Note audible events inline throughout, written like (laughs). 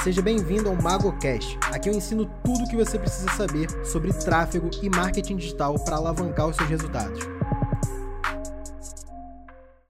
Seja bem-vindo ao MagoCast. Aqui eu ensino tudo o que você precisa saber sobre tráfego e marketing digital para alavancar os seus resultados.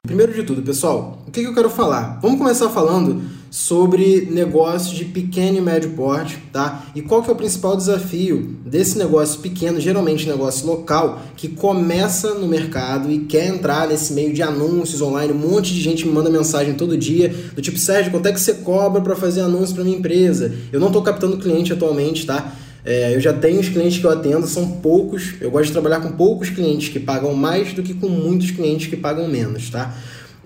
Primeiro de tudo, pessoal, o que, eu quero falar? Vamos começar falando sobre negócios de pequeno e médio porte, tá? E qual que é o principal desafio desse negócio pequeno, geralmente negócio local, que começa no mercado e quer entrar nesse meio de anúncios online. Um monte de gente me manda mensagem todo dia do tipo, Sérgio, quanto é que você cobra para fazer anúncio para minha empresa? Eu não estou captando cliente atualmente, tá? É, eu já tenho os clientes que eu atendo, são poucos. Eu gosto de trabalhar com poucos clientes que pagam mais do que com muitos clientes que pagam menos, tá?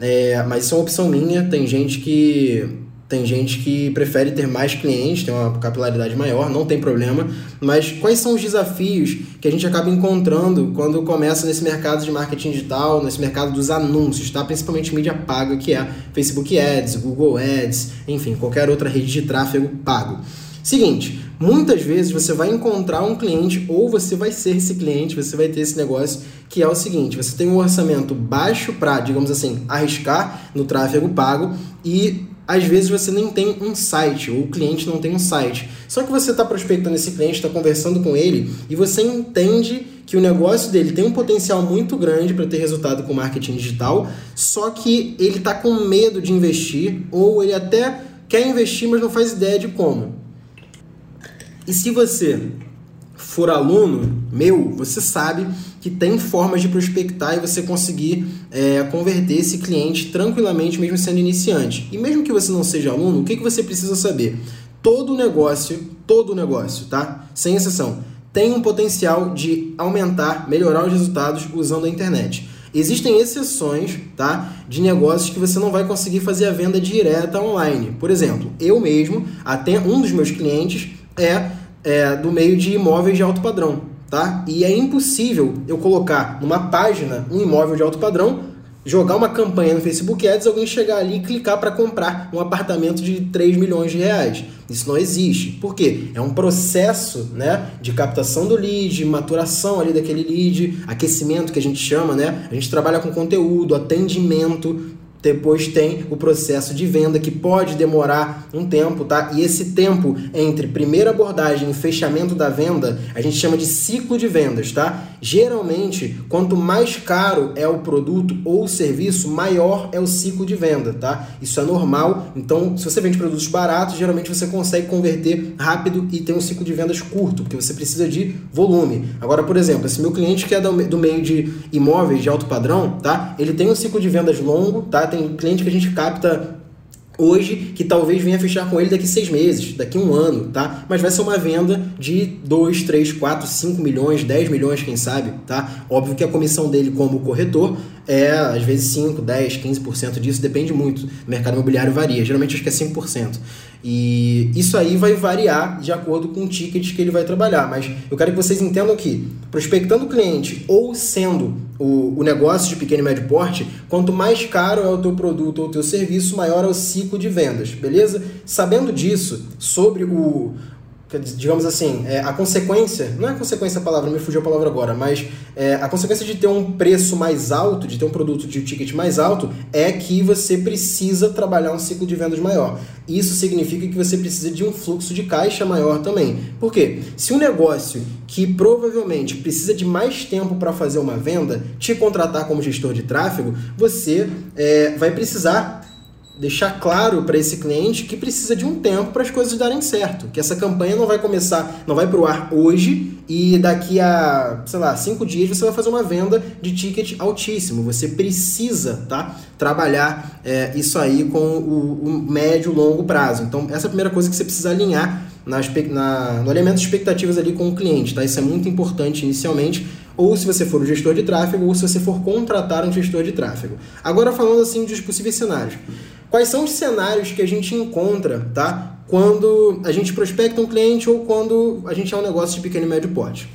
É, mas isso é uma opção minha. Tem gente que tem gente que prefere ter mais clientes, tem uma capilaridade maior, não tem problema. Mas quais são os desafios que a gente acaba encontrando quando começa nesse mercado de marketing digital, nesse mercado dos anúncios, tá? Principalmente mídia paga, que é Facebook Ads, Google Ads, enfim, qualquer outra rede de tráfego pago. Seguinte, muitas vezes você vai encontrar um cliente ou você vai ser esse cliente, você vai ter esse negócio que é o seguinte: você tem um orçamento baixo para, digamos assim, arriscar no tráfego pago e às vezes você nem tem um site, ou o cliente não tem um site. Só que você está prospectando esse cliente, está conversando com ele e você entende que o negócio dele tem um potencial muito grande para ter resultado com marketing digital, só que ele está com medo de investir ou ele até quer investir, mas não faz ideia de como. E se você for aluno meu, você sabe que tem formas de prospectar e você conseguir é, converter esse cliente tranquilamente, mesmo sendo iniciante. E mesmo que você não seja aluno, o que, que você precisa saber? Todo negócio, todo negócio, tá? Sem exceção, tem um potencial de aumentar, melhorar os resultados usando a internet. Existem exceções, tá, de negócios que você não vai conseguir fazer a venda direta online. Por exemplo, eu mesmo, até um dos meus clientes é, é do meio de imóveis de alto padrão, tá? E é impossível eu colocar numa página um imóvel de alto padrão, jogar uma campanha no Facebook Ads, alguém chegar ali e clicar para comprar um apartamento de 3 milhões de reais. Isso não existe. Por quê? É um processo né, de captação do lead, maturação ali daquele lead, aquecimento que a gente chama, né? A gente trabalha com conteúdo, atendimento, depois tem o processo de venda que pode demorar um tempo, tá? E esse tempo entre primeira abordagem e fechamento da venda, a gente chama de ciclo de vendas, tá? Geralmente, quanto mais caro é o produto ou serviço, maior é o ciclo de venda, tá? Isso é normal. Então, se você vende produtos baratos, geralmente você consegue converter rápido e tem um ciclo de vendas curto, porque você precisa de volume. Agora, por exemplo, esse meu cliente que é do meio de imóveis de alto padrão, tá? Ele tem um ciclo de vendas longo, tá? Tem cliente que a gente capta hoje que talvez venha fechar com ele daqui seis meses, daqui um ano, tá? Mas vai ser uma venda de 2, 3, 4, 5 milhões, 10 milhões, quem sabe, tá? Óbvio que a comissão dele como corretor é às vezes 5, 10, 15% disso, depende muito. O mercado imobiliário varia, geralmente acho que é 5%. E isso aí vai variar de acordo com o ticket que ele vai trabalhar. Mas eu quero que vocês entendam que, prospectando cliente ou sendo o, o negócio de pequeno e médio porte, quanto mais caro é o teu produto ou o teu serviço, maior é o ciclo de vendas, beleza? Sabendo disso, sobre o, digamos assim, é, a consequência, não é consequência a palavra, me fugiu a palavra agora, mas é, a consequência de ter um preço mais alto, de ter um produto de ticket mais alto, é que você precisa trabalhar um ciclo de vendas maior. Isso significa que você precisa de um fluxo de caixa maior também. Por quê? Se um negócio que provavelmente precisa de mais tempo para fazer uma venda te contratar como gestor de tráfego, você é, vai precisar deixar claro para esse cliente que precisa de um tempo para as coisas darem certo, que essa campanha não vai começar, não vai para o ar hoje e daqui a, sei lá, cinco dias você vai fazer uma venda de ticket altíssimo. Você precisa, tá, trabalhar é, isso aí com o, o médio longo prazo. Então essa é a primeira coisa que você precisa alinhar na, na, no alinhamento de expectativas ali com o cliente, tá? Isso é muito importante inicialmente ou se você for o gestor de tráfego, ou se você for contratar um gestor de tráfego. Agora falando assim dos possíveis cenários. Quais são os cenários que a gente encontra, tá? Quando a gente prospecta um cliente ou quando a gente é um negócio de pequeno e médio porte.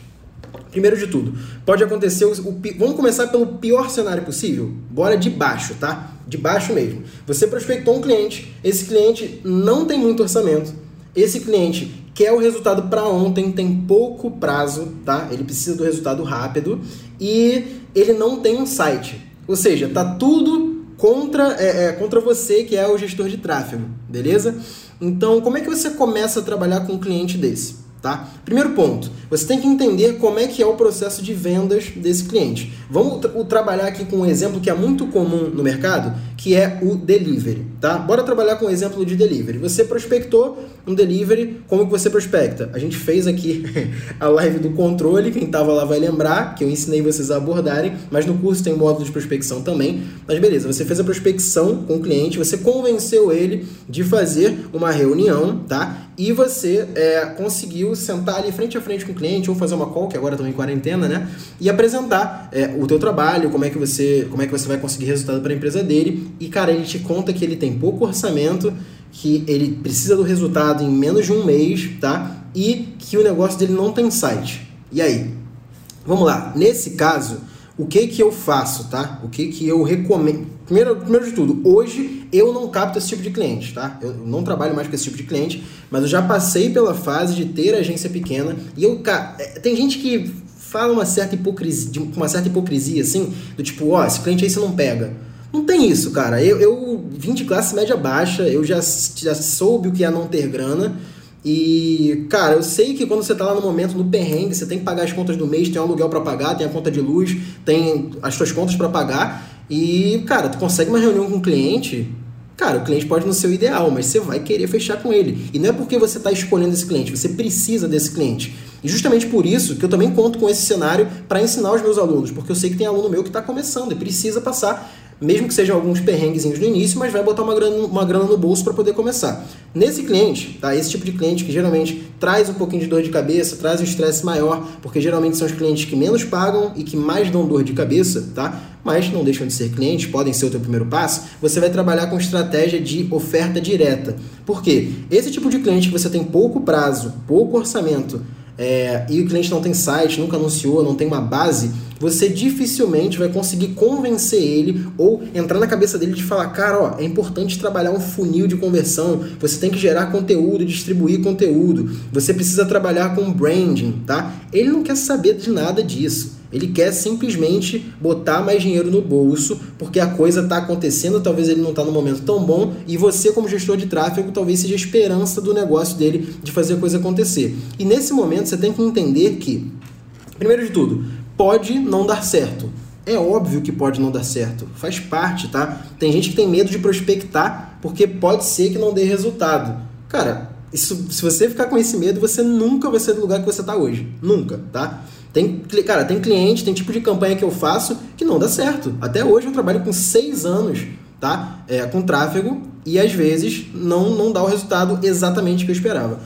Primeiro de tudo, pode acontecer. O, o, vamos começar pelo pior cenário possível? Bora de baixo, tá? De baixo mesmo. Você prospectou um cliente, esse cliente não tem muito orçamento, esse cliente quer o resultado para ontem, tem pouco prazo, tá? Ele precisa do resultado rápido e ele não tem um site. Ou seja, tá tudo contra, é, é, contra você, que é o gestor de tráfego, beleza? Então, como é que você começa a trabalhar com um cliente desse? Tá? Primeiro ponto, você tem que entender como é que é o processo de vendas desse cliente. Vamos tra trabalhar aqui com um exemplo que é muito comum no mercado, que é o delivery, tá? Bora trabalhar com um exemplo de delivery. Você prospectou um delivery, como que você prospecta? A gente fez aqui (laughs) a live do controle, quem estava lá vai lembrar, que eu ensinei vocês a abordarem, mas no curso tem módulo de prospecção também. Mas beleza, você fez a prospecção com o cliente, você convenceu ele de fazer uma reunião, tá? E você é, conseguiu sentar ali frente a frente com o cliente ou fazer uma call, que agora também em quarentena, né? E apresentar é, o teu trabalho, como é que você, como é que você vai conseguir resultado para a empresa dele. E cara, ele te conta que ele tem pouco orçamento, que ele precisa do resultado em menos de um mês, tá? E que o negócio dele não tem site. E aí? Vamos lá. Nesse caso, o que que eu faço, tá? O que que eu recomendo? Primeiro, primeiro de tudo, hoje eu não capto esse tipo de cliente, tá? Eu não trabalho mais com esse tipo de cliente, mas eu já passei pela fase de ter agência pequena e eu, cara, é, tem gente que fala uma certa hipocrisia, uma certa hipocrisia assim, do tipo, ó, oh, esse cliente aí você não pega. Não tem isso, cara. Eu, eu vim de classe média baixa, eu já, já soube o que é não ter grana. E, cara, eu sei que quando você tá lá no momento, no perrengue, você tem que pagar as contas do mês, tem um aluguel para pagar, tem a conta de luz, tem as suas contas para pagar. E, cara, tu consegue uma reunião com o cliente, cara, o cliente pode não ser o ideal, mas você vai querer fechar com ele. E não é porque você está escolhendo esse cliente, você precisa desse cliente. E justamente por isso que eu também conto com esse cenário para ensinar os meus alunos, porque eu sei que tem aluno meu que está começando e precisa passar mesmo que sejam alguns perrenguezinhos no início, mas vai botar uma grana, uma grana no bolso para poder começar. Nesse cliente, tá? Esse tipo de cliente que geralmente traz um pouquinho de dor de cabeça, traz um estresse maior, porque geralmente são os clientes que menos pagam e que mais dão dor de cabeça, tá? Mas não deixam de ser clientes, podem ser o teu primeiro passo. Você vai trabalhar com estratégia de oferta direta. Por quê? Esse tipo de cliente que você tem pouco prazo, pouco orçamento, é, e o cliente não tem site, nunca anunciou, não tem uma base, você dificilmente vai conseguir convencer ele ou entrar na cabeça dele de falar, cara, ó, é importante trabalhar um funil de conversão, você tem que gerar conteúdo, distribuir conteúdo, você precisa trabalhar com branding, tá? Ele não quer saber de nada disso. Ele quer simplesmente botar mais dinheiro no bolso, porque a coisa está acontecendo, talvez ele não está no momento tão bom, e você, como gestor de tráfego, talvez seja a esperança do negócio dele de fazer a coisa acontecer. E nesse momento você tem que entender que, primeiro de tudo, pode não dar certo. É óbvio que pode não dar certo, faz parte, tá? Tem gente que tem medo de prospectar porque pode ser que não dê resultado. Cara, isso, se você ficar com esse medo, você nunca vai ser do lugar que você está hoje. Nunca, tá? Tem, cara, tem cliente, tem tipo de campanha que eu faço que não dá certo. Até hoje eu trabalho com seis anos, tá? É, com tráfego e às vezes não, não dá o resultado exatamente que eu esperava.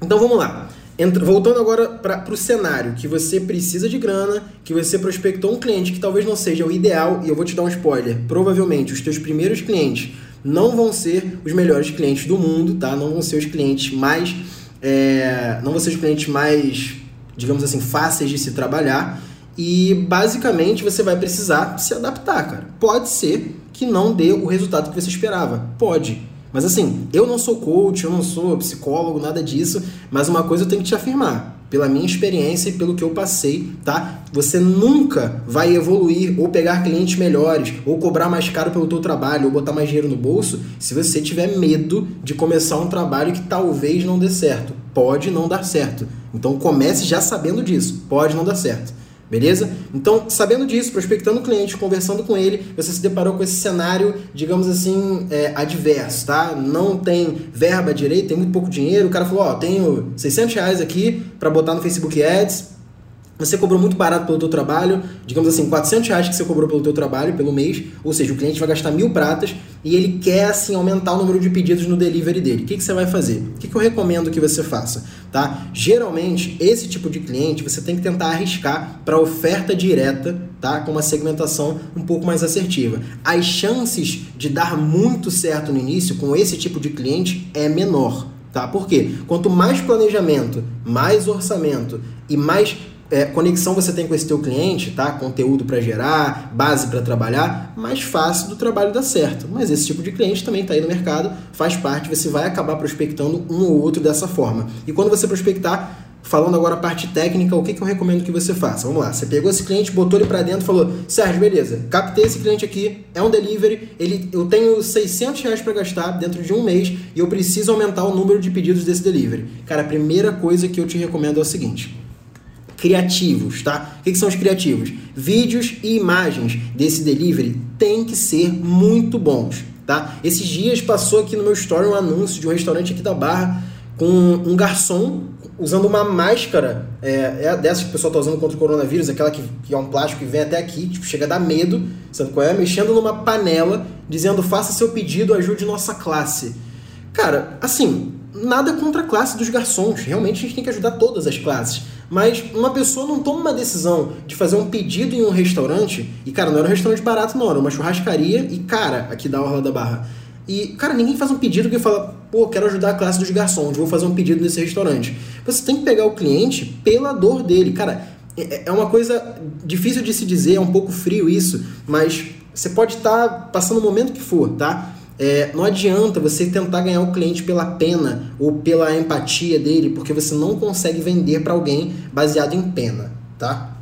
Então vamos lá. Entra, voltando agora para o cenário, que você precisa de grana, que você prospectou um cliente que talvez não seja o ideal, e eu vou te dar um spoiler. Provavelmente os teus primeiros clientes não vão ser os melhores clientes do mundo, tá? Não vão ser os clientes mais. É, não vão ser os clientes mais digamos assim, fáceis de se trabalhar e basicamente você vai precisar se adaptar, cara. Pode ser que não dê o resultado que você esperava, pode. Mas assim, eu não sou coach, eu não sou psicólogo, nada disso, mas uma coisa eu tenho que te afirmar, pela minha experiência e pelo que eu passei, tá? Você nunca vai evoluir ou pegar clientes melhores, ou cobrar mais caro pelo teu trabalho, ou botar mais dinheiro no bolso, se você tiver medo de começar um trabalho que talvez não dê certo. Pode não dar certo. Então comece já sabendo disso. Pode não dar certo. Beleza? Então, sabendo disso, prospectando o cliente, conversando com ele, você se deparou com esse cenário, digamos assim, é, adverso, tá? Não tem verba direito, tem muito pouco dinheiro. O cara falou: Ó, tenho 600 reais aqui para botar no Facebook Ads você cobrou muito barato pelo teu trabalho, digamos assim, 400 reais que você cobrou pelo teu trabalho pelo mês, ou seja, o cliente vai gastar mil pratas e ele quer assim aumentar o número de pedidos no delivery dele. O que, que você vai fazer? O que, que eu recomendo que você faça? Tá? Geralmente, esse tipo de cliente você tem que tentar arriscar para oferta direta, tá? com uma segmentação um pouco mais assertiva. As chances de dar muito certo no início com esse tipo de cliente é menor. Tá? Por quê? Quanto mais planejamento, mais orçamento e mais é, conexão você tem com esse teu cliente, tá? Conteúdo para gerar, base para trabalhar, mais fácil do trabalho dar certo. Mas esse tipo de cliente também está aí no mercado, faz parte, você vai acabar prospectando um ou outro dessa forma. E quando você prospectar, falando agora a parte técnica, o que, que eu recomendo que você faça? Vamos lá, você pegou esse cliente, botou ele para dentro falou, Sérgio, beleza, captei esse cliente aqui, é um delivery, ele, eu tenho 600 reais para gastar dentro de um mês e eu preciso aumentar o número de pedidos desse delivery. Cara, a primeira coisa que eu te recomendo é o seguinte, criativos, tá? O que, que, são os criativos? Vídeos e imagens desse delivery têm que ser muito bons, tá? Esses dias passou aqui no meu story um anúncio de um restaurante aqui da Barra com um garçom usando uma máscara, é, é dessas que o pessoal está usando contra o coronavírus, aquela que, que, é um plástico que vem até aqui, tipo, chega a dar medo, sabe qual é? Mexendo numa panela, dizendo faça seu pedido, ajude nossa classe. Cara, assim, nada contra a classe dos garçons, realmente a gente tem que ajudar todas as classes. Mas uma pessoa não toma uma decisão de fazer um pedido em um restaurante, e cara, não era um restaurante barato, não, era uma churrascaria, e cara, aqui da Orla da Barra e, cara, ninguém faz um pedido que fala, pô, quero ajudar a classe dos garçons, vou fazer um pedido nesse restaurante. Você tem que pegar o cliente pela dor dele. Cara, é, é uma coisa difícil de se dizer, é um pouco frio isso, mas você pode estar tá passando o momento que for, tá? É, não adianta você tentar ganhar o cliente pela pena ou pela empatia dele, porque você não consegue vender para alguém baseado em pena, tá?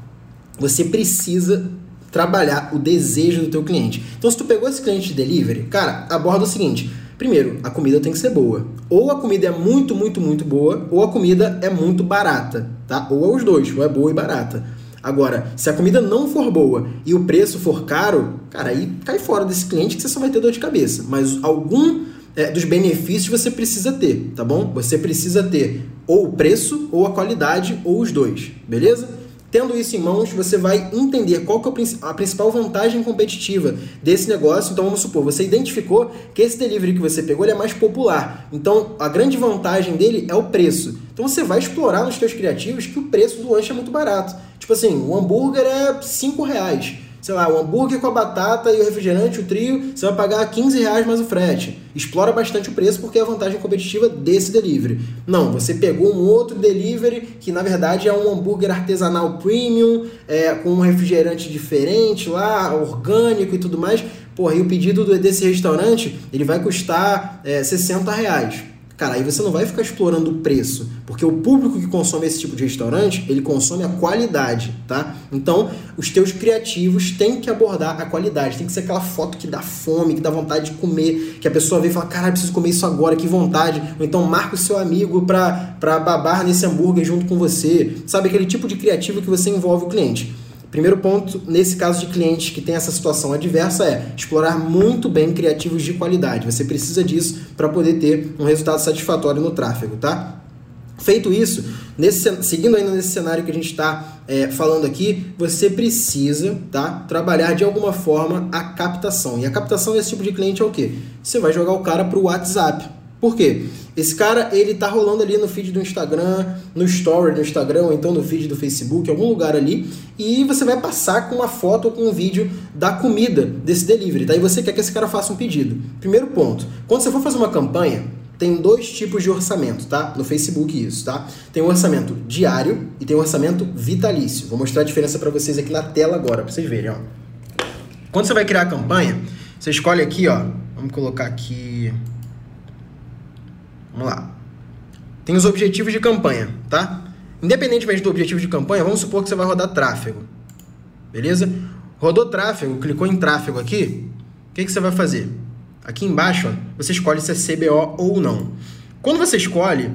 Você precisa trabalhar o desejo do teu cliente. Então, se tu pegou esse cliente de delivery, cara, aborda o seguinte: primeiro, a comida tem que ser boa. Ou a comida é muito, muito, muito boa, ou a comida é muito barata, tá? Ou é os dois, ou é boa e barata. Agora, se a comida não for boa e o preço for caro, cara, aí cai fora desse cliente que você só vai ter dor de cabeça. Mas algum é, dos benefícios você precisa ter, tá bom? Você precisa ter ou o preço, ou a qualidade, ou os dois, beleza? Tendo isso em mãos, você vai entender qual que é a principal vantagem competitiva desse negócio. Então, vamos supor, você identificou que esse delivery que você pegou é mais popular. Então, a grande vantagem dele é o preço. Então, você vai explorar nos seus criativos que o preço do lanche é muito barato. Tipo assim, o hambúrguer é 5 reais sei lá, o hambúrguer com a batata e o refrigerante, o trio, você vai pagar 15 reais mais o frete. Explora bastante o preço porque é a vantagem competitiva desse delivery. Não, você pegou um outro delivery que na verdade é um hambúrguer artesanal premium, é, com um refrigerante diferente lá, orgânico e tudo mais. Porra, e o pedido desse restaurante ele vai custar é, 60 reais. Cara, aí você não vai ficar explorando o preço, porque o público que consome esse tipo de restaurante, ele consome a qualidade, tá? Então, os teus criativos têm que abordar a qualidade, tem que ser aquela foto que dá fome, que dá vontade de comer, que a pessoa vem e fala, cara, preciso comer isso agora, que vontade. Ou então marca o seu amigo pra, pra babar nesse hambúrguer junto com você. Sabe, aquele tipo de criativo que você envolve o cliente. Primeiro ponto, nesse caso de clientes que tem essa situação adversa, é explorar muito bem criativos de qualidade. Você precisa disso para poder ter um resultado satisfatório no tráfego, tá? Feito isso, nesse, seguindo ainda nesse cenário que a gente está é, falando aqui, você precisa tá, trabalhar de alguma forma a captação. E a captação desse tipo de cliente é o quê? Você vai jogar o cara para o WhatsApp. Por quê? Esse cara, ele tá rolando ali no feed do Instagram, no story do Instagram, ou então no feed do Facebook, algum lugar ali, e você vai passar com uma foto ou com um vídeo da comida desse delivery, tá? E você quer que esse cara faça um pedido. Primeiro ponto, quando você for fazer uma campanha, tem dois tipos de orçamento, tá? No Facebook isso, tá? Tem um orçamento diário e tem um orçamento vitalício. Vou mostrar a diferença para vocês aqui na tela agora, para vocês verem, ó. Quando você vai criar a campanha, você escolhe aqui, ó, vamos colocar aqui Vamos lá. Tem os objetivos de campanha, tá? Independentemente do objetivo de campanha, vamos supor que você vai rodar tráfego. Beleza? Rodou tráfego, clicou em tráfego aqui, o que, que você vai fazer? Aqui embaixo, ó, você escolhe se é CBO ou não. Quando você escolhe,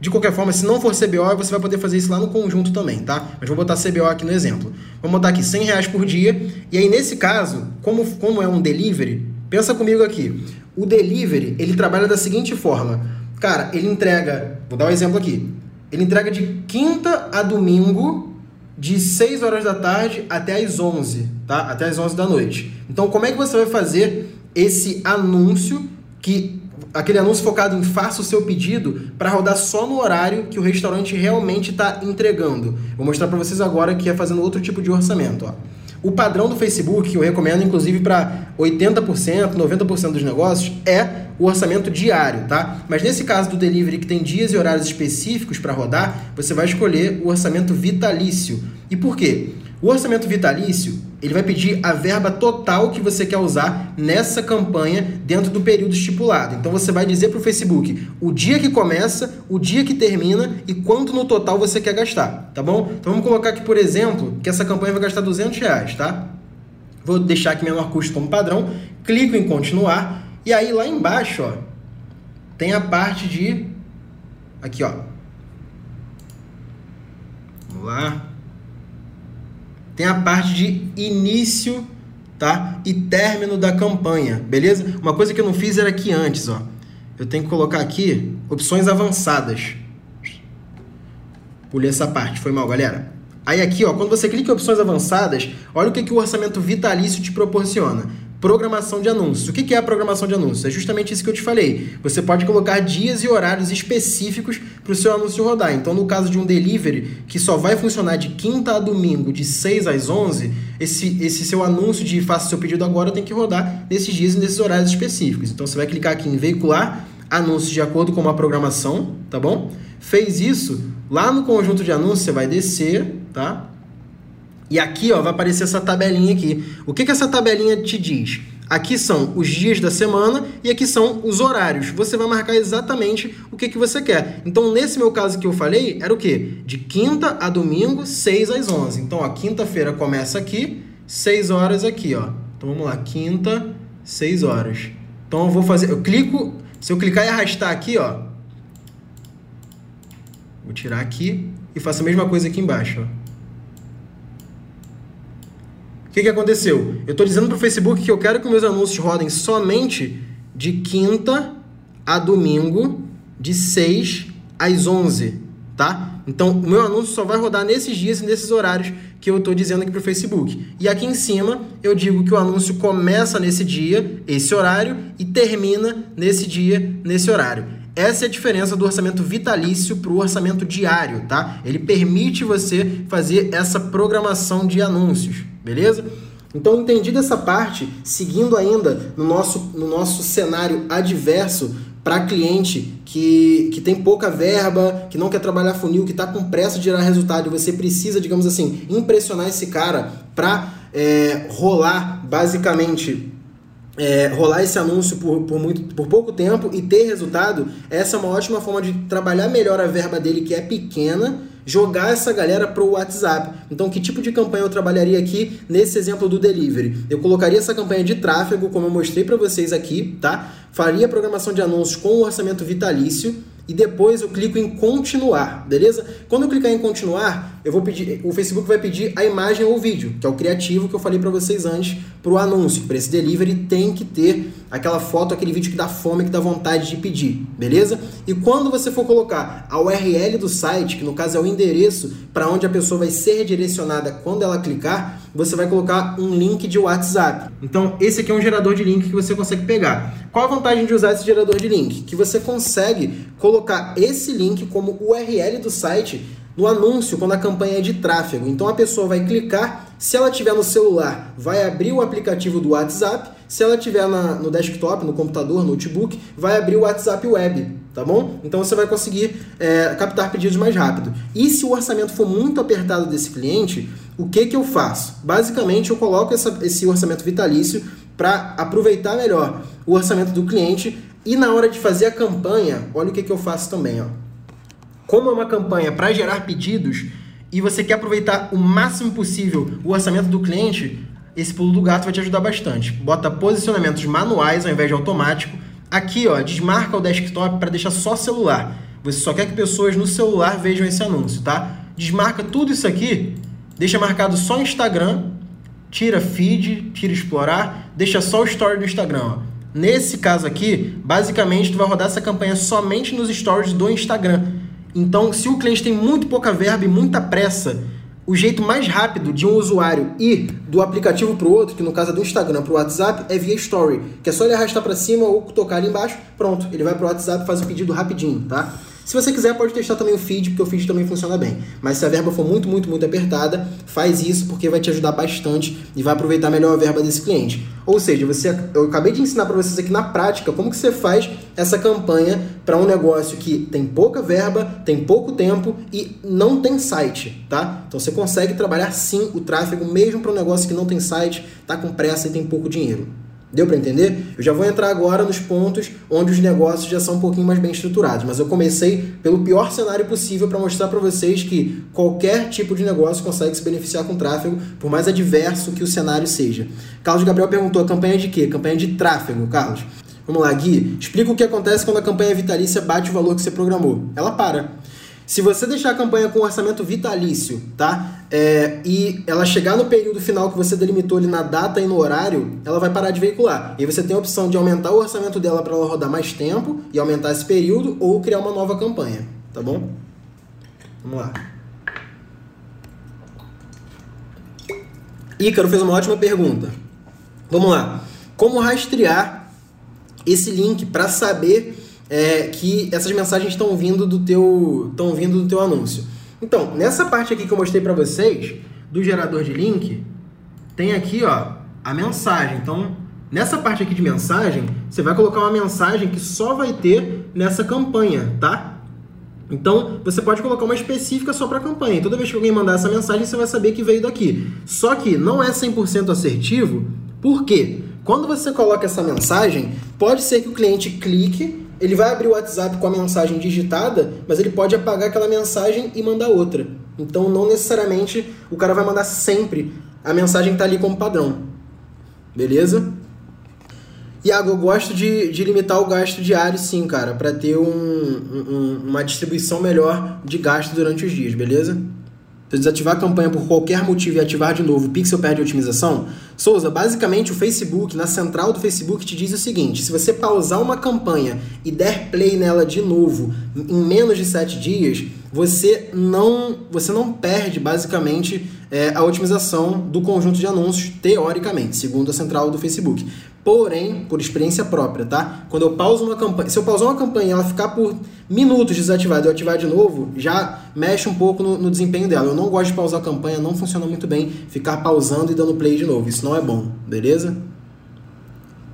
de qualquer forma, se não for CBO, você vai poder fazer isso lá no conjunto também, tá? Mas vou botar CBO aqui no exemplo. Vamos botar aqui 100 reais por dia. E aí, nesse caso, como, como é um delivery, pensa comigo aqui. O delivery, ele trabalha da seguinte forma. Cara, ele entrega, vou dar um exemplo aqui. Ele entrega de quinta a domingo, de 6 horas da tarde até as 11, tá? Até as 11 da noite. Então, como é que você vai fazer esse anúncio que aquele anúncio focado em faça o seu pedido para rodar só no horário que o restaurante realmente está entregando. Vou mostrar para vocês agora que é fazendo outro tipo de orçamento. Ó. O padrão do Facebook, que eu recomendo inclusive para 80%, 90% dos negócios, é o orçamento diário, tá? Mas nesse caso do delivery que tem dias e horários específicos para rodar, você vai escolher o orçamento vitalício. E por quê? O orçamento vitalício, ele vai pedir a verba total que você quer usar nessa campanha dentro do período estipulado. Então você vai dizer para o Facebook o dia que começa, o dia que termina e quanto no total você quer gastar, tá bom? Então vamos colocar aqui, por exemplo, que essa campanha vai gastar 200 reais, tá? Vou deixar aqui menor custo como padrão, clico em continuar e aí lá embaixo, ó, tem a parte de aqui, ó. Vamos lá tem a parte de início tá? e término da campanha, beleza? Uma coisa que eu não fiz era aqui antes, ó. Eu tenho que colocar aqui opções avançadas. Pulei essa parte, foi mal, galera. Aí aqui, ó, quando você clica em opções avançadas, olha o que, que o orçamento vitalício te proporciona programação de anúncios. O que é a programação de anúncios? É justamente isso que eu te falei. Você pode colocar dias e horários específicos para o seu anúncio rodar. Então, no caso de um delivery que só vai funcionar de quinta a domingo, de 6 às 11, esse, esse seu anúncio de faça seu pedido agora tem que rodar nesses dias e nesses horários específicos. Então, você vai clicar aqui em veicular anúncios de acordo com uma programação, tá bom? Fez isso, lá no conjunto de anúncios você vai descer, tá? E aqui ó, vai aparecer essa tabelinha aqui. O que, que essa tabelinha te diz? Aqui são os dias da semana e aqui são os horários. Você vai marcar exatamente o que, que você quer. Então, nesse meu caso que eu falei, era o quê? De quinta a domingo, 6 às 11. Então, a quinta-feira começa aqui, 6 horas aqui, ó. Então, vamos lá, quinta, 6 horas. Então, eu vou fazer, eu clico, se eu clicar e arrastar aqui, ó, vou tirar aqui e faço a mesma coisa aqui embaixo, ó que, que aconteceu? Eu estou dizendo para o Facebook que eu quero que meus anúncios rodem somente de quinta a domingo, de 6 às 11, tá? Então, o meu anúncio só vai rodar nesses dias e nesses horários que eu estou dizendo aqui para o Facebook. E aqui em cima, eu digo que o anúncio começa nesse dia, esse horário, e termina nesse dia, nesse horário. Essa é a diferença do orçamento vitalício para o orçamento diário, tá? Ele permite você fazer essa programação de anúncios beleza? Então, entendida essa parte, seguindo ainda no nosso, no nosso cenário adverso para cliente que, que tem pouca verba, que não quer trabalhar funil, que está com pressa de gerar resultado e você precisa, digamos assim, impressionar esse cara para é, rolar basicamente é, rolar esse anúncio por, por, muito, por pouco tempo e ter resultado, essa é uma ótima forma de trabalhar melhor a verba dele, que é pequena, jogar essa galera para o WhatsApp. Então, que tipo de campanha eu trabalharia aqui nesse exemplo do delivery? Eu colocaria essa campanha de tráfego, como eu mostrei para vocês aqui, tá? Faria programação de anúncios com o orçamento vitalício e depois eu clico em continuar, beleza? Quando eu clicar em continuar, eu vou pedir, o Facebook vai pedir a imagem ou vídeo, que é o criativo que eu falei para vocês antes, para o anúncio. Para esse delivery tem que ter aquela foto, aquele vídeo que dá fome, que dá vontade de pedir, beleza? E quando você for colocar a URL do site, que no caso é o endereço para onde a pessoa vai ser redirecionada quando ela clicar, você vai colocar um link de WhatsApp. Então, esse aqui é um gerador de link que você consegue pegar. Qual a vantagem de usar esse gerador de link? Que você consegue colocar esse link como URL do site no anúncio quando a campanha é de tráfego. Então a pessoa vai clicar, se ela tiver no celular, vai abrir o aplicativo do WhatsApp, se ela tiver na, no desktop, no computador, no notebook, vai abrir o WhatsApp Web, tá bom? Então você vai conseguir é, captar pedidos mais rápido. E se o orçamento for muito apertado desse cliente, o que, que eu faço? Basicamente eu coloco essa, esse orçamento vitalício para aproveitar melhor o orçamento do cliente e na hora de fazer a campanha, olha o que, que eu faço também, ó como é uma campanha para gerar pedidos e você quer aproveitar o máximo possível o orçamento do cliente, esse pulo do gato vai te ajudar bastante. Bota posicionamentos manuais ao invés de automático. Aqui, ó, desmarca o desktop para deixar só celular. Você só quer que pessoas no celular vejam esse anúncio, tá? Desmarca tudo isso aqui, deixa marcado só Instagram, tira feed, tira explorar, deixa só o story do Instagram, ó. Nesse caso aqui, basicamente tu vai rodar essa campanha somente nos stories do Instagram então, se o cliente tem muito pouca verba e muita pressa, o jeito mais rápido de um usuário ir do aplicativo para o outro, que no caso é do Instagram para o WhatsApp, é via Story, que é só ele arrastar para cima ou tocar ali embaixo, pronto, ele vai para o WhatsApp e faz o pedido rapidinho, tá? Se você quiser, pode testar também o feed, porque o feed também funciona bem. Mas se a verba for muito, muito, muito apertada, faz isso porque vai te ajudar bastante e vai aproveitar melhor a verba desse cliente. Ou seja, você, eu acabei de ensinar para vocês aqui na prática como que você faz essa campanha para um negócio que tem pouca verba, tem pouco tempo e não tem site, tá? Então você consegue trabalhar sim o tráfego mesmo para um negócio que não tem site, tá com pressa e tem pouco dinheiro. Deu para entender? Eu já vou entrar agora nos pontos onde os negócios já são um pouquinho mais bem estruturados, mas eu comecei pelo pior cenário possível para mostrar para vocês que qualquer tipo de negócio consegue se beneficiar com tráfego, por mais adverso que o cenário seja. Carlos Gabriel perguntou: campanha de quê? Campanha de tráfego, Carlos. Vamos lá, Gui. Explica o que acontece quando a campanha vitalícia bate o valor que você programou. Ela para. Se você deixar a campanha com orçamento vitalício, tá? É, e ela chegar no período final que você delimitou ali na data e no horário, ela vai parar de veicular. E você tem a opção de aumentar o orçamento dela para ela rodar mais tempo e aumentar esse período ou criar uma nova campanha, tá bom? Vamos lá. Ícaro fez uma ótima pergunta. Vamos lá. Como rastrear esse link para saber é, que essas mensagens estão vindo do teu estão vindo do teu anúncio. Então, nessa parte aqui que eu mostrei para vocês do gerador de link, tem aqui, ó, a mensagem. Então, nessa parte aqui de mensagem, você vai colocar uma mensagem que só vai ter nessa campanha, tá? Então, você pode colocar uma específica só para a campanha. Toda vez que alguém mandar essa mensagem, você vai saber que veio daqui. Só que não é 100% assertivo, por quê? Quando você coloca essa mensagem, pode ser que o cliente clique ele vai abrir o WhatsApp com a mensagem digitada, mas ele pode apagar aquela mensagem e mandar outra. Então, não necessariamente o cara vai mandar sempre a mensagem que está ali como padrão. Beleza? Iago, eu gosto de, de limitar o gasto diário, sim, cara, para ter um, um, uma distribuição melhor de gasto durante os dias, beleza? Se desativar a campanha por qualquer motivo e ativar de novo, o pixel perde otimização? Souza, basicamente o Facebook, na central do Facebook, te diz o seguinte: se você pausar uma campanha e der play nela de novo em menos de 7 dias, você não, você não perde basicamente é, a otimização do conjunto de anúncios, teoricamente, segundo a central do Facebook. Porém, por experiência própria, tá? Quando eu pauso uma campanha, se eu pausar uma campanha e ela ficar por minutos desativada e eu ativar de novo, já mexe um pouco no, no, desempenho dela. Eu não gosto de pausar a campanha, não funciona muito bem ficar pausando e dando play de novo. Isso não é bom, beleza?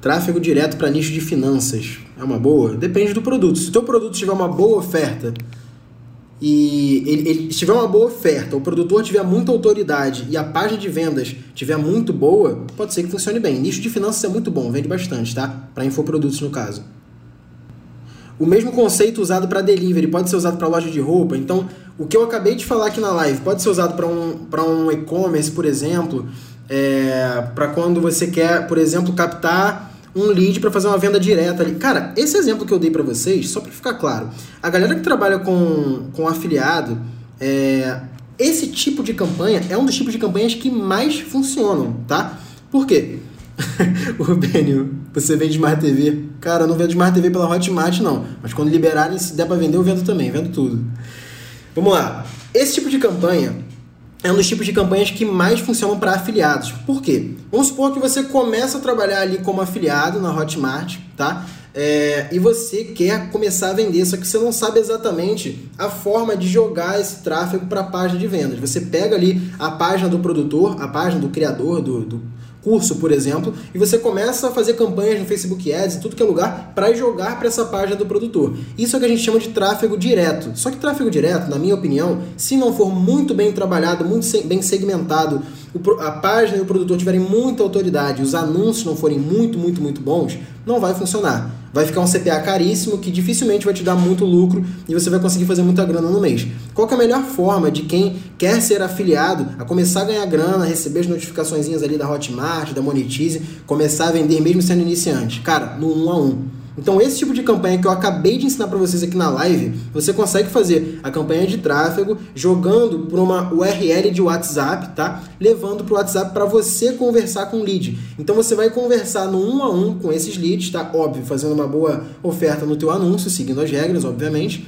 Tráfego direto para nicho de finanças. É uma boa? Depende do produto. Se o teu produto tiver uma boa oferta e ele, ele tiver uma boa oferta, o produtor tiver muita autoridade e a página de vendas tiver muito boa, pode ser que funcione bem. Nicho de finanças é muito bom, vende bastante, tá? Para infoprodutos no caso. O mesmo conceito usado para delivery pode ser usado para loja de roupa. Então, o que eu acabei de falar aqui na live pode ser usado para um, um e-commerce, por exemplo, é, para quando você quer, por exemplo, captar um lead para fazer uma venda direta ali. Cara, esse exemplo que eu dei para vocês, só para ficar claro, a galera que trabalha com, com afiliado, é, esse tipo de campanha é um dos tipos de campanhas que mais funcionam, tá? Por quê? (laughs) o Benio, você vende Smart TV? Cara, eu não vendo Smart TV pela Hotmart, não. Mas quando liberarem, se der para vender, eu vendo também, vendo tudo. Vamos lá. Esse tipo de campanha é um dos tipos de campanhas que mais funcionam para afiliados. Por quê? Vamos supor que você começa a trabalhar ali como afiliado na Hotmart, tá? É, e você quer começar a vender, só que você não sabe exatamente a forma de jogar esse tráfego para a página de vendas. Você pega ali a página do produtor, a página do criador do, do curso, por exemplo, e você começa a fazer campanhas no Facebook Ads, em tudo que é lugar, para jogar para essa página do produtor. Isso é o que a gente chama de tráfego direto. Só que tráfego direto, na minha opinião, se não for muito bem trabalhado, muito bem segmentado, a página e o produtor tiverem muita autoridade, os anúncios não forem muito, muito, muito bons, não vai funcionar vai ficar um CPA caríssimo que dificilmente vai te dar muito lucro e você vai conseguir fazer muita grana no mês. Qual é a melhor forma de quem quer ser afiliado a começar a ganhar grana, receber as notificações ali da Hotmart, da Monetize, começar a vender mesmo sendo iniciante? Cara, no 1 a 1. Então, esse tipo de campanha que eu acabei de ensinar para vocês aqui na live, você consegue fazer a campanha de tráfego jogando por uma URL de WhatsApp, tá? Levando para o WhatsApp para você conversar com o lead. Então, você vai conversar no um a um com esses leads, tá? Óbvio, fazendo uma boa oferta no teu anúncio, seguindo as regras, obviamente.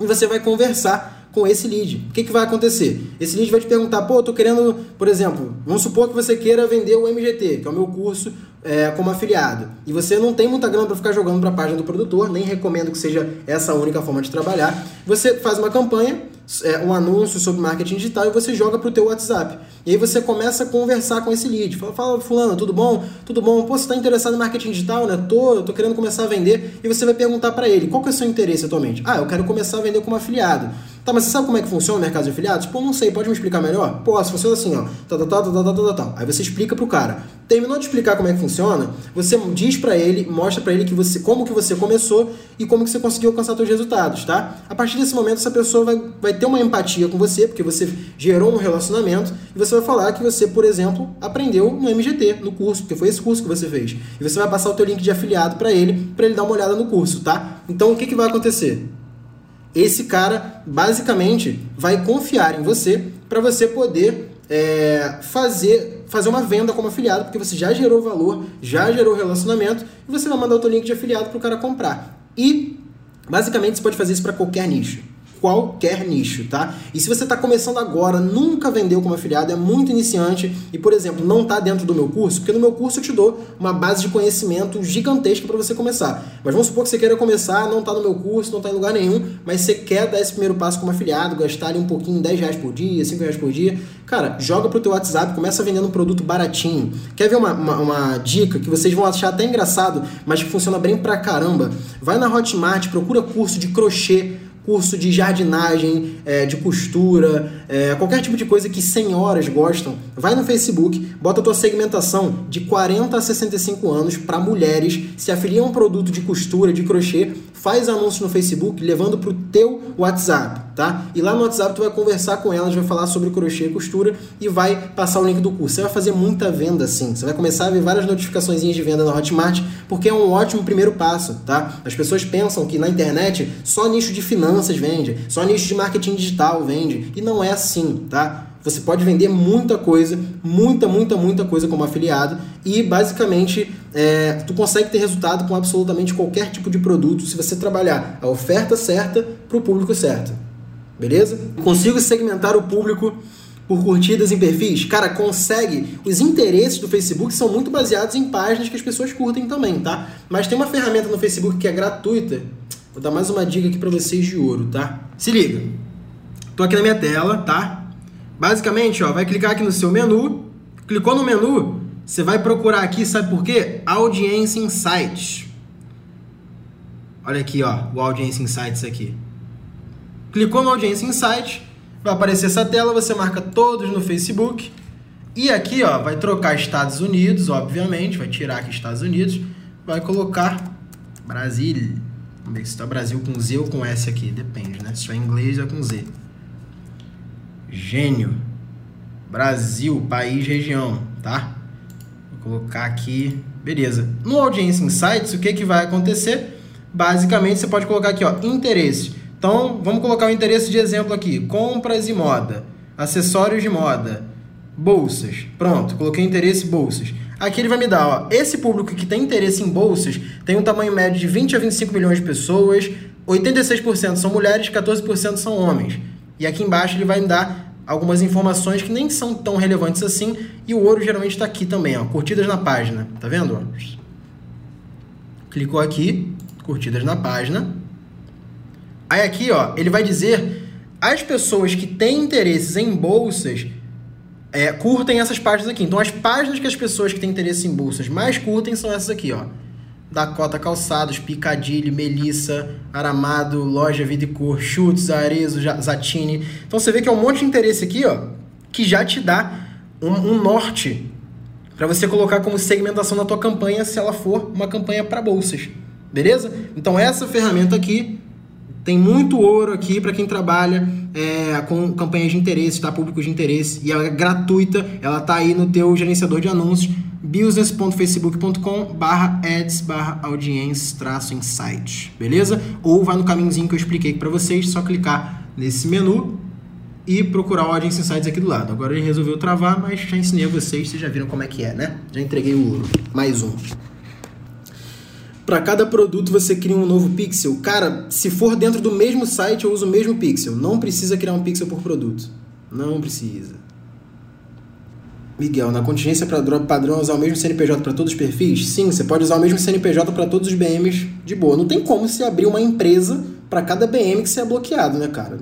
E você vai conversar com esse lead. O que, que vai acontecer? Esse lead vai te perguntar, pô, eu tô querendo, por exemplo, vamos supor que você queira vender o MGT, que é o meu curso é, como afiliado e você não tem muita grana para ficar jogando para a página do produtor, nem recomendo que seja essa a única forma de trabalhar, você faz uma campanha, é, um anúncio sobre marketing digital e você joga para o teu WhatsApp. E aí você começa a conversar com esse lead. Fala, fala fulano, tudo bom? Tudo bom? Pô, você está interessado em marketing digital, né? Tô, tô querendo começar a vender. E você vai perguntar para ele, qual que é o seu interesse atualmente? Ah, eu quero começar a vender como afiliado. Tá, mas você sabe como é que funciona o mercado de afiliados? Pô, não sei, pode me explicar melhor? Posso, funciona assim, ó. Tal, tal, tal, tal, tal, tal. Aí você explica pro cara. Terminou de explicar como é que funciona, você diz para ele, mostra para ele que você, como que você começou e como que você conseguiu alcançar seus resultados, tá? A partir desse momento, essa pessoa vai, vai ter uma empatia com você, porque você gerou um relacionamento, e você vai falar que você, por exemplo, aprendeu no MGT, no curso, porque foi esse curso que você fez. E você vai passar o teu link de afiliado para ele, para ele dar uma olhada no curso, tá? Então, o que, que vai acontecer? Esse cara basicamente vai confiar em você para você poder é, fazer, fazer uma venda como afiliado, porque você já gerou valor, já gerou relacionamento e você vai mandar o teu link de afiliado para o cara comprar. E basicamente você pode fazer isso para qualquer nicho qualquer nicho, tá? E se você está começando agora, nunca vendeu como afiliado, é muito iniciante e, por exemplo, não está dentro do meu curso, porque no meu curso eu te dou uma base de conhecimento gigantesca para você começar. Mas vamos supor que você queira começar, não está no meu curso, não está em lugar nenhum, mas você quer dar esse primeiro passo como afiliado, gastar ali um pouquinho, 10 reais por dia, 5 reais por dia. Cara, joga pro teu WhatsApp, começa vendendo um produto baratinho. Quer ver uma, uma, uma dica que vocês vão achar até engraçado, mas que funciona bem pra caramba? Vai na Hotmart, procura curso de crochê curso de jardinagem, é, de costura, é, qualquer tipo de coisa que senhoras gostam, vai no Facebook, bota a tua segmentação de 40 a 65 anos para mulheres, se afilia a um produto de costura, de crochê, faz anúncio no Facebook, levando para o teu WhatsApp, tá? E lá no WhatsApp tu vai conversar com elas, vai falar sobre crochê e costura e vai passar o link do curso. Você vai fazer muita venda assim. Você vai começar a ver várias notificações de venda na Hotmart, porque é um ótimo primeiro passo, tá? As pessoas pensam que na internet só nicho de finanças vende, só nicho de marketing digital vende, e não é assim, tá? Você pode vender muita coisa, muita, muita, muita coisa como afiliado e basicamente é, tu consegue ter resultado com absolutamente qualquer tipo de produto se você trabalhar a oferta certa para o público certo. Beleza? Consigo segmentar o público por curtidas em perfis? Cara, consegue. Os interesses do Facebook são muito baseados em páginas que as pessoas curtem também, tá? Mas tem uma ferramenta no Facebook que é gratuita. Vou dar mais uma dica aqui para vocês de ouro, tá? Se liga. Tô aqui na minha tela, tá? Basicamente, ó, vai clicar aqui no seu menu, clicou no menu, você vai procurar aqui, sabe por quê? Audiência Insights. Olha aqui, ó, o Audiência Insights aqui. Clicou no Audiência Insights, vai aparecer essa tela, você marca todos no Facebook. E aqui, ó, vai trocar Estados Unidos, obviamente, vai tirar aqui Estados Unidos, vai colocar Brasil. Vamos ver se está Brasil com Z ou com S aqui, depende, né? Se é inglês é com Z. Gênio. Brasil, país, região, tá? Vou colocar aqui. Beleza. No Audiência Insights, o que, que vai acontecer? Basicamente, você pode colocar aqui, ó, interesse. Então, vamos colocar o interesse de exemplo aqui. Compras e moda. Acessórios de moda. Bolsas. Pronto, coloquei interesse bolsas. Aqui ele vai me dar, ó, esse público que tem interesse em bolsas tem um tamanho médio de 20 a 25 milhões de pessoas, 86% são mulheres, 14% são homens. E aqui embaixo ele vai me dar algumas informações que nem são tão relevantes assim. E o ouro geralmente está aqui também, ó, curtidas na página. Tá vendo? Clicou aqui, curtidas na página. Aí aqui, ó, ele vai dizer as pessoas que têm interesses em bolsas é, curtem essas páginas aqui. Então, as páginas que as pessoas que têm interesse em bolsas mais curtem são essas aqui, ó. Dakota Calçados, Picadilly, Melissa, Aramado, Loja Vida e Cor, Chutes, Arezo, Zatini. Então você vê que é um monte de interesse aqui, ó, que já te dá um, um norte para você colocar como segmentação na tua campanha se ela for uma campanha para bolsas. Beleza? Então essa ferramenta aqui tem muito ouro aqui para quem trabalha é, com campanhas de interesse, tá? Públicos de interesse. E ela é gratuita, ela tá aí no teu gerenciador de anúncios business.facebook.com barra ads barra audiência traço insight, beleza? Ou vai no caminhozinho que eu expliquei para vocês, só clicar nesse menu e procurar o Audience Insights aqui do lado. Agora ele resolveu travar, mas já ensinei a vocês, vocês já viram como é que é, né? Já entreguei o ouro. Mais um. Para cada produto você cria um novo pixel. Cara, se for dentro do mesmo site, eu uso o mesmo pixel. Não precisa criar um pixel por produto. Não precisa. Miguel, na contingência para drop padrão usar o mesmo CNPJ para todos os perfis? Sim, você pode usar o mesmo CNPJ para todos os BMs de boa. Não tem como se abrir uma empresa para cada BM que você é bloqueado, né, cara?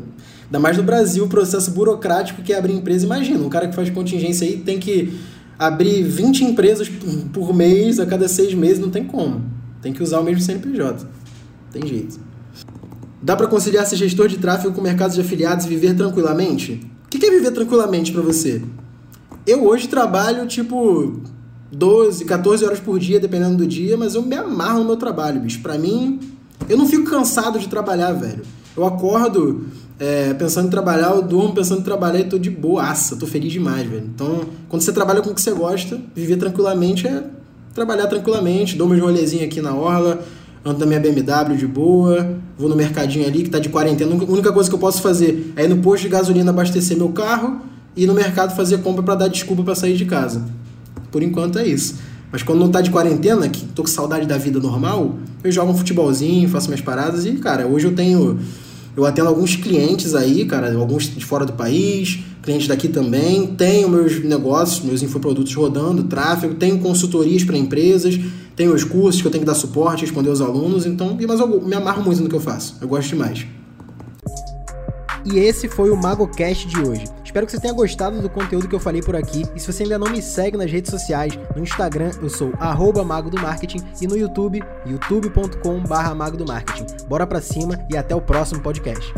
Ainda mais no Brasil, o processo burocrático que é abrir empresa. Imagina, um cara que faz contingência aí tem que abrir 20 empresas por mês a cada seis meses, não tem como. Tem que usar o mesmo CNPJ. Tem jeito. Dá para conciliar ser gestor de tráfego com mercados de afiliados e viver tranquilamente? O que é viver tranquilamente para você? Eu hoje trabalho tipo 12, 14 horas por dia, dependendo do dia, mas eu me amarro no meu trabalho, bicho. Pra mim, eu não fico cansado de trabalhar, velho. Eu acordo é, pensando em trabalhar, eu durmo pensando em trabalhar e tô de boaça, tô feliz demais, velho. Então, quando você trabalha com o que você gosta, viver tranquilamente é trabalhar tranquilamente, dou meus rolezinhos aqui na orla, ando na minha BMW de boa, vou no mercadinho ali que tá de quarentena. A única coisa que eu posso fazer é ir no posto de gasolina abastecer meu carro e ir no mercado fazer compra para dar desculpa para sair de casa. Por enquanto é isso. Mas quando não tá de quarentena, que tô com saudade da vida normal, eu jogo um futebolzinho, faço minhas paradas e, cara, hoje eu tenho. Eu atendo alguns clientes aí, cara, alguns de fora do país, clientes daqui também. Tenho meus negócios, meus infoprodutos rodando, tráfego, tenho consultorias para empresas, tenho os cursos que eu tenho que dar suporte, responder aos alunos, então, mas eu me amarro muito no que eu faço. Eu gosto demais. E esse foi o MagoCast de hoje. Espero que você tenha gostado do conteúdo que eu falei por aqui. E se você ainda não me segue nas redes sociais, no Instagram eu sou mago do marketing e no YouTube, youtube.com/mago do marketing. Bora pra cima e até o próximo podcast.